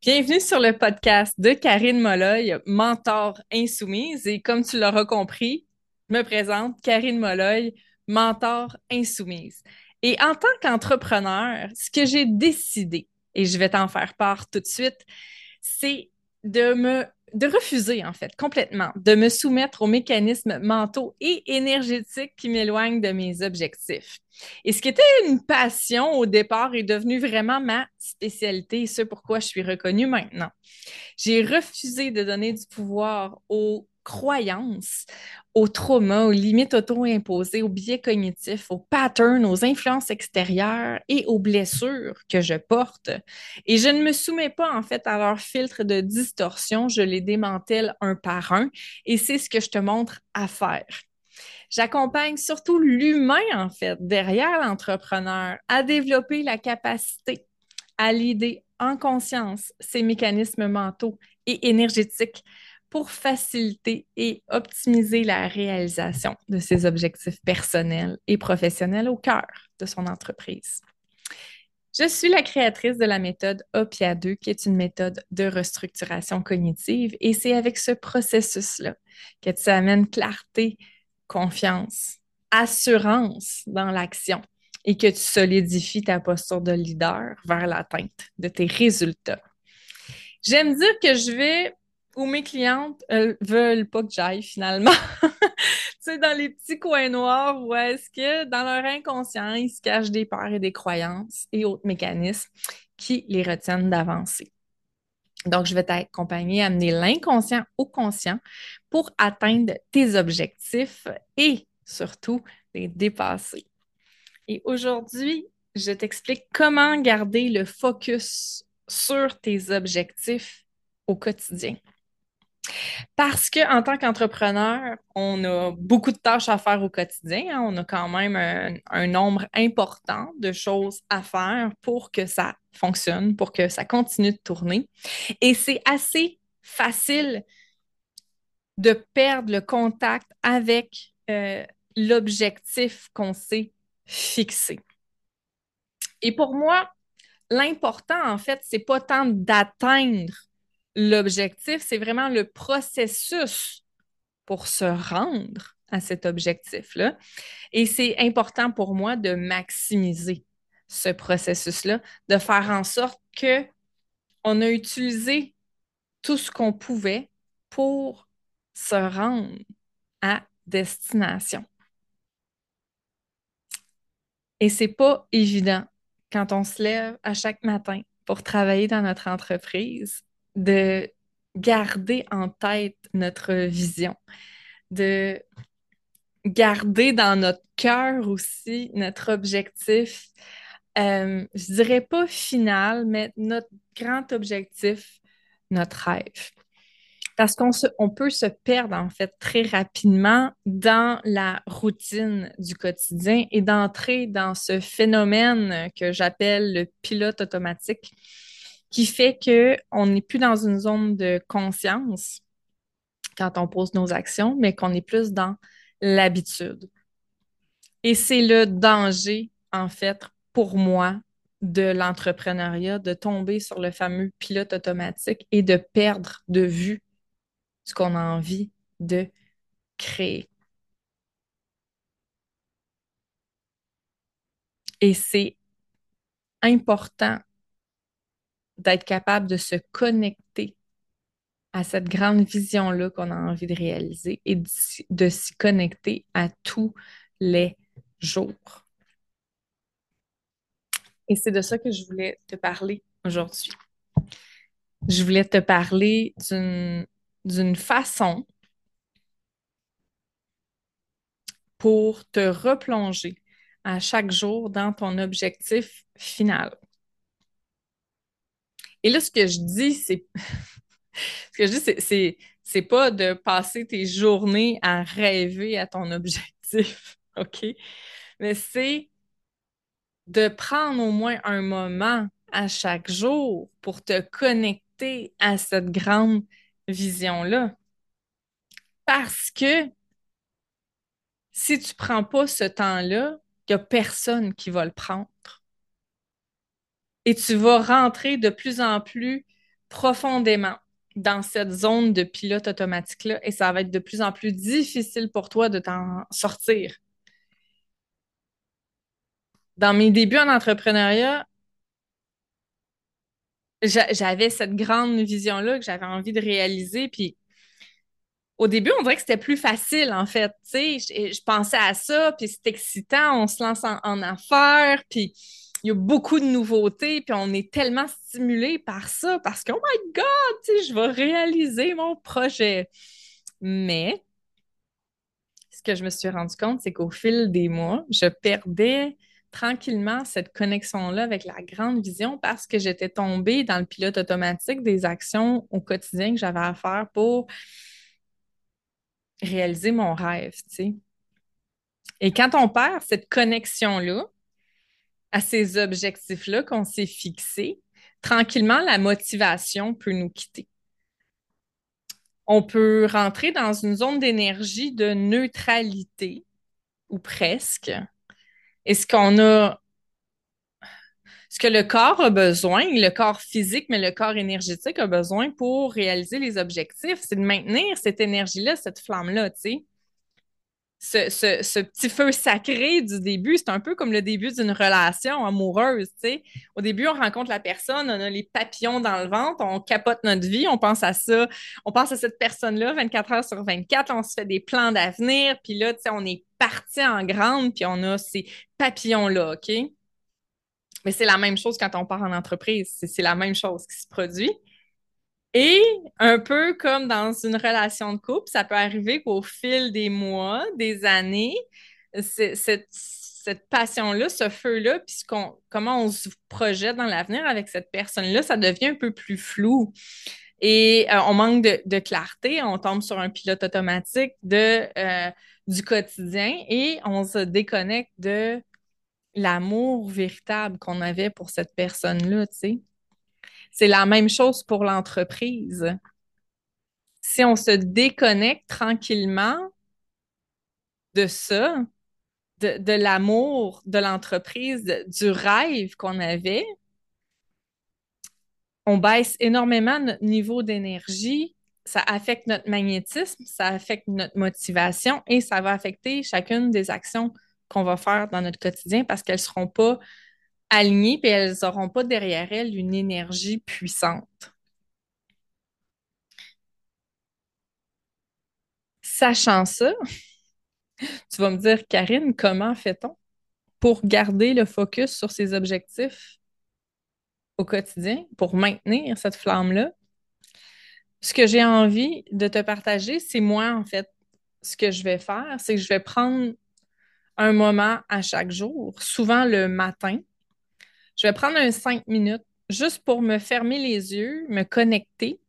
Bienvenue sur le podcast de Karine Molloy, mentor insoumise. Et comme tu l'auras compris, je me présente Karine Molloy, mentor insoumise. Et en tant qu'entrepreneur, ce que j'ai décidé, et je vais t'en faire part tout de suite, c'est de me de refuser, en fait, complètement, de me soumettre aux mécanismes mentaux et énergétiques qui m'éloignent de mes objectifs. Et ce qui était une passion au départ est devenu vraiment ma spécialité et ce pourquoi je suis reconnue maintenant. J'ai refusé de donner du pouvoir aux croyances, aux traumas, aux limites auto-imposées, aux biais cognitifs, aux patterns, aux influences extérieures et aux blessures que je porte. Et je ne me soumets pas en fait à leur filtre de distorsion, je les démantèle un par un et c'est ce que je te montre à faire. J'accompagne surtout l'humain, en fait, derrière l'entrepreneur, à développer la capacité à l'idée en conscience ces mécanismes mentaux et énergétiques pour faciliter et optimiser la réalisation de ses objectifs personnels et professionnels au cœur de son entreprise. Je suis la créatrice de la méthode OPIA 2, qui est une méthode de restructuration cognitive, et c'est avec ce processus-là que tu amènes clarté, confiance, assurance dans l'action et que tu solidifies ta posture de leader vers l'atteinte de tes résultats. J'aime dire que je vais où mes clientes ne veulent pas que j'aille finalement. tu sais, dans les petits coins noirs où est-ce que dans leur inconscient, ils se cachent des peurs et des croyances et autres mécanismes qui les retiennent d'avancer. Donc, je vais t'accompagner à amener l'inconscient au conscient pour atteindre tes objectifs et surtout les dépasser. Et aujourd'hui, je t'explique comment garder le focus sur tes objectifs au quotidien. Parce qu'en tant qu'entrepreneur, on a beaucoup de tâches à faire au quotidien. Hein. On a quand même un, nombre important de choses à faire pour que ça fonctionne, pour que ça continue de tourner. Et c'est assez facile de perdre le contact avec euh, l'objectif qu'on s'est fixé. Et pour moi, l'important, en fait, c'est pas tant d'atteindre l'objectif, c'est vraiment le processus pour se rendre à cet objectif-là. Et c'est important pour moi de maximiser ce processus-là, de faire en sorte que on a utilisé tout ce qu'on pouvait pour se rendre à destination. Et c'est pas évident quand on se lève à chaque matin pour travailler dans notre entreprise de garder en tête notre vision, de garder dans notre cœur aussi notre objectif, euh, je dirais pas final, mais notre grand objectif, notre rêve. Parce qu'on on peut se perdre en fait très rapidement dans la routine du quotidien et d'entrer dans ce phénomène que j'appelle le pilote automatique qui fait qu'on n'est plus dans une zone de conscience quand on pose nos actions, mais qu'on est plus dans l'habitude. Et c'est le danger, en fait, pour moi, de l'entrepreneuriat, de tomber sur le fameux pilote automatique et de perdre de vue ce qu'on a envie de créer. Et c'est important d'être capable de se connecter à cette grande vision-là qu'on a envie de réaliser et de s'y connecter à tous les jours. Et c'est de ça que je voulais te parler aujourd'hui. Je voulais te parler d'une façon pour te replonger à chaque jour dans ton objectif final. Et là, ce que je dis, c'est. ce que je dis, c'est, c'est, pas de passer tes journées à rêver à ton objectif, OK? Mais c'est de prendre au moins un moment à chaque jour pour te connecter à cette grande vision-là. Parce que si tu ne prends pas ce temps-là, il n'y a personne qui va le prendre et tu vas rentrer de plus en plus profondément dans cette zone de pilote automatique-là et ça va être de plus en plus difficile pour toi de t'en sortir. Dans mes débuts en entrepreneuriat, j'avais cette grande vision-là que j'avais envie de réaliser. Puis au début, on dirait que c'était plus facile, en fait. Sais, je, pensais à ça, puis c'est excitant, on se lance en, affaires, puis il y a beaucoup de nouveautés, puis on est tellement stimulé par ça parce que, oh my God, je vais réaliser mon projet. Mais ce que je me suis rendu compte, c'est qu'au fil des mois, je perdais tranquillement cette connexion-là avec la grande vision parce que j'étais tombée dans le pilote automatique des actions au quotidien que j'avais à faire pour réaliser mon rêve, tu sais. Et quand on perd cette connexion-là à ces objectifs-là qu'on s'est fixés, tranquillement, la motivation peut nous quitter. On peut rentrer dans une zone d'énergie de neutralité, ou presque. Et ce qu'on a ce que le corps a besoin, le corps physique, mais le corps énergétique a besoin pour réaliser les objectifs, c'est de maintenir cette énergie-là, cette flamme-là, tu sais. Ce, petit feu sacré du début, c'est un peu comme le début d'une relation amoureuse. Au début, on rencontre la personne, on a les papillons dans le ventre, on capote notre vie, on pense à ça, on pense à cette personne-là 24 heures sur 24, on se fait des plans d'avenir, puis là, on est parti en grande, puis on a ces papillons-là, OK? Mais c'est la même chose quand on part en entreprise. C'est la même chose qui se produit. Et un peu comme dans une relation de couple, ça peut arriver qu'au fil des mois, des années, cette, passion-là, ce feu-là, puis comment on se projette dans l'avenir avec cette personne-là, ça devient un peu plus flou. Et euh, on manque de, clarté, on tombe sur un pilote automatique de, euh, du quotidien et on se déconnecte de l'amour véritable qu'on avait pour cette personne-là, tu sais. C'est la même chose pour l'entreprise. Si on se déconnecte tranquillement de ça, de, l'amour de l'entreprise, du rêve qu'on avait, on baisse énormément notre niveau d'énergie, ça affecte notre magnétisme, ça affecte notre motivation et ça va affecter chacune des actions qu'on va faire dans notre quotidien parce qu'elles ne seront pas alignées et elles n'auront pas derrière elles une énergie puissante. Sachant ça, tu vas me dire, Karine, comment fait-on pour garder le focus sur ses objectifs au quotidien, pour maintenir cette flamme-là? Ce que j'ai envie de te partager, c'est moi, en fait, ce que je vais faire, c'est que je vais prendre un moment à chaque jour, souvent le matin. Je vais prendre un cinq minutes juste pour me fermer les yeux, me connecter.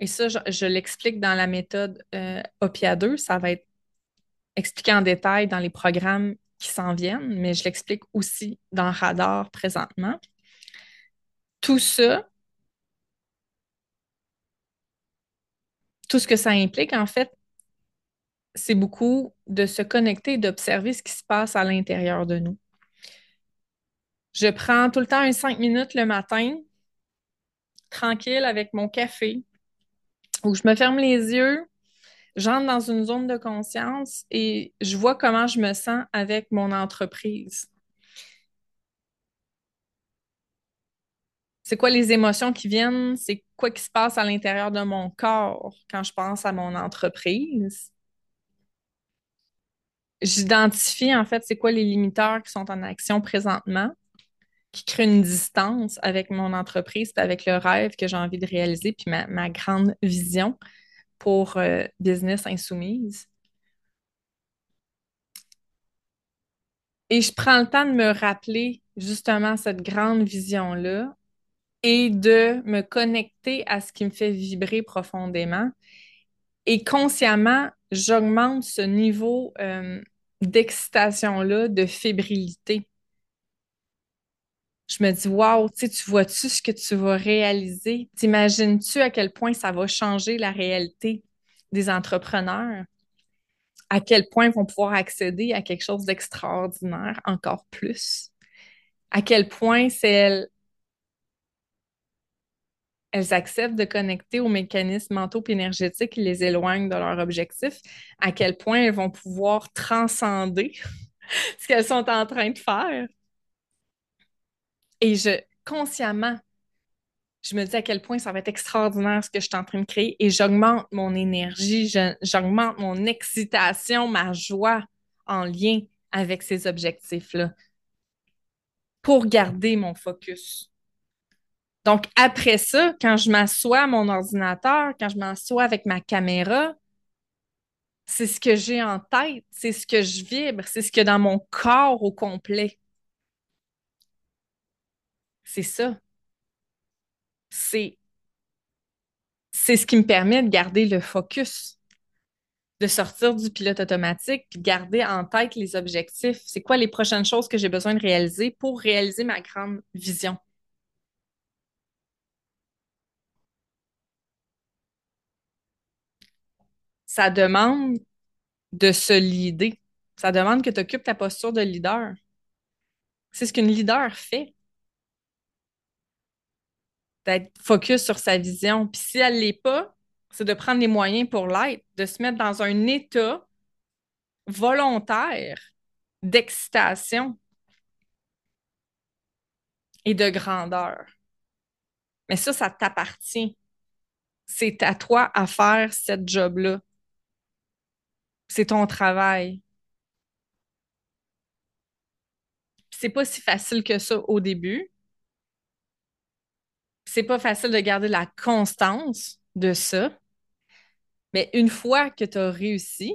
Et ça, je, l'explique dans la méthode euh, OPIA 2. Ça va être expliqué en détail dans les programmes qui s'en viennent, mais je l'explique aussi dans Radar présentement. Tout ça, tout ce que ça implique, en fait, c'est beaucoup de se connecter et d'observer ce qui se passe à l'intérieur de nous. Je prends tout le temps un cinq minutes le matin, tranquille avec mon café, où je me ferme les yeux, j'entre dans une zone de conscience et je vois comment je me sens avec mon entreprise. C'est quoi les émotions qui viennent? C'est quoi qui se passe à l'intérieur de mon corps quand je pense à mon entreprise? j'identifie en fait c'est quoi les limiteurs qui sont en action présentement, qui créent une distance avec mon entreprise, avec le rêve que j'ai envie de réaliser, puis ma, grande vision pour euh, Business Insoumise. Et je prends le temps de me rappeler justement cette grande vision-là et de me connecter à ce qui me fait vibrer profondément. Et consciemment, j'augmente ce niveau euh, d'excitation-là, de fébrilité. Je me dis, waouh, tu vois-tu ce que tu vas réaliser? T'imagines-tu à quel point ça va changer la réalité des entrepreneurs? À quel point ils vont pouvoir accéder à quelque chose d'extraordinaire encore plus? À quel point elles acceptent de connecter aux mécanismes mentaux et énergétiques qui les éloignent de leur objectif, à quel point elles vont pouvoir transcender ce qu'elles sont en train de faire? Et je, consciemment, je me dis à quel point ça va être extraordinaire ce que je suis en train de créer et j'augmente mon énergie, j'augmente mon excitation, ma joie en lien avec ces objectifs-là pour garder mon focus. Donc, après ça, quand je m'assois à mon ordinateur, quand je m'assois avec ma caméra, c'est ce que j'ai en tête, c'est ce que je vibre, c'est ce que dans mon corps au complet. C'est ça. C'est c'est ce qui me permet de garder le focus, de sortir du pilote automatique, puis de garder en tête les objectifs. C'est quoi les prochaines choses que j'ai besoin de réaliser pour réaliser ma grande vision? ça demande de se leader. Ça demande que tu occupes ta posture de leader. C'est ce qu'une leader fait. D'être focus sur sa vision. Puis si elle ne l'est pas, c'est de prendre les moyens pour l'être, de se mettre dans un état volontaire d'excitation et de grandeur. Mais ça, ça t'appartient. C'est à toi à faire cette job-là c'est ton travail. C'est pas si facile que ça au début. C'est pas facile de garder la constance de ça. Mais une fois que tu as réussi,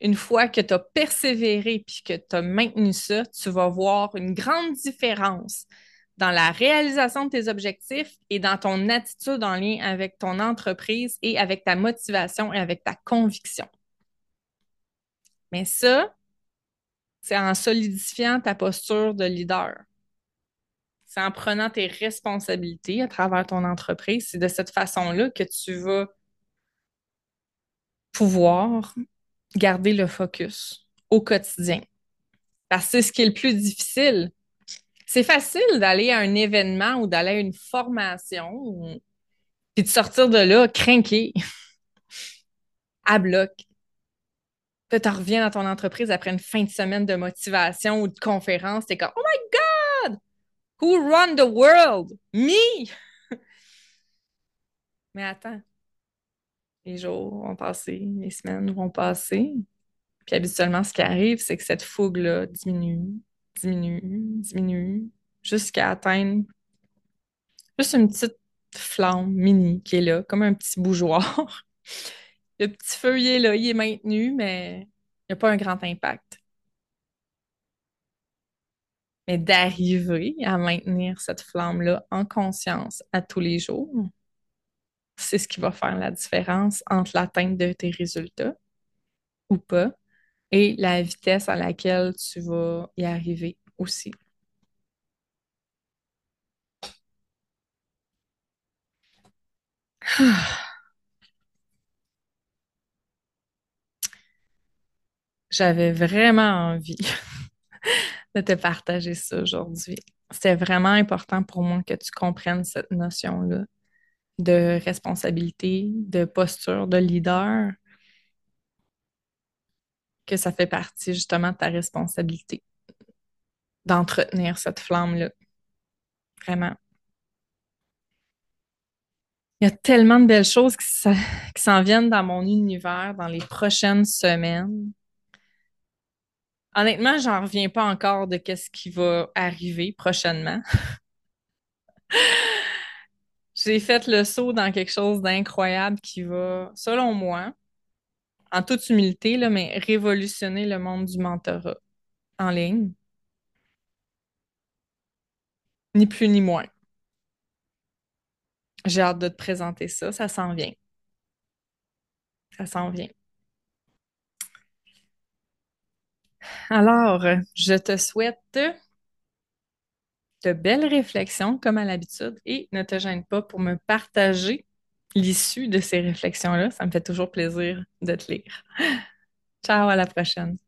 une fois que tu as persévéré puis que tu as maintenu ça, tu vas voir une grande différence dans la réalisation de tes objectifs et dans ton attitude en lien avec ton entreprise et avec ta motivation et avec ta conviction. Mais ça, c'est en solidifiant ta posture de leader. C'est en prenant tes responsabilités à travers ton entreprise. C'est de cette façon-là que tu vas pouvoir garder le focus au quotidien. Parce que c'est ce qui est le plus difficile. C'est facile d'aller à un événement ou d'aller à une formation puis de sortir de là craqué, à bloc. Puis tu reviens dans ton entreprise après une fin de semaine de motivation ou de conférence, t'es comme Oh my! Who run the world? Me! Mais attends. Les jours vont passer, les semaines vont passer. Puis habituellement, ce qui arrive, c'est que cette fougue-là diminue, diminue, diminue, jusqu'à atteindre juste une petite flamme mini qui est là, comme un petit bougeoir. Le petit feu, est là, il est maintenu, mais il n'y a pas un grand impact. Mais d'arriver à maintenir cette flamme-là en conscience à tous les jours, c'est ce qui va faire la différence entre l'atteinte de tes résultats ou pas et la vitesse à laquelle tu vas y arriver aussi. J'avais vraiment envie de te partager ça aujourd'hui. C'était vraiment important pour moi que tu comprennes cette notion-là de responsabilité, de posture, de leader, que ça fait partie justement de ta responsabilité d'entretenir cette flamme-là. Vraiment. Il y a tellement de belles choses qui s'en viennent dans mon univers dans les prochaines semaines. Honnêtement, j'en reviens pas encore de qu'est-ce qui va arriver prochainement. J'ai fait le saut dans quelque chose d'incroyable qui va, selon moi, en toute humilité, là, mais révolutionner le monde du mentorat en ligne. Ni plus ni moins. J'ai hâte de te présenter ça. Ça s'en vient. Ça s'en vient. Alors, je te souhaite de belles réflexions comme à l'habitude et ne te gêne pas pour me partager l'issue de ces réflexions-là. Ça me fait toujours plaisir de te lire. Ciao, à la prochaine.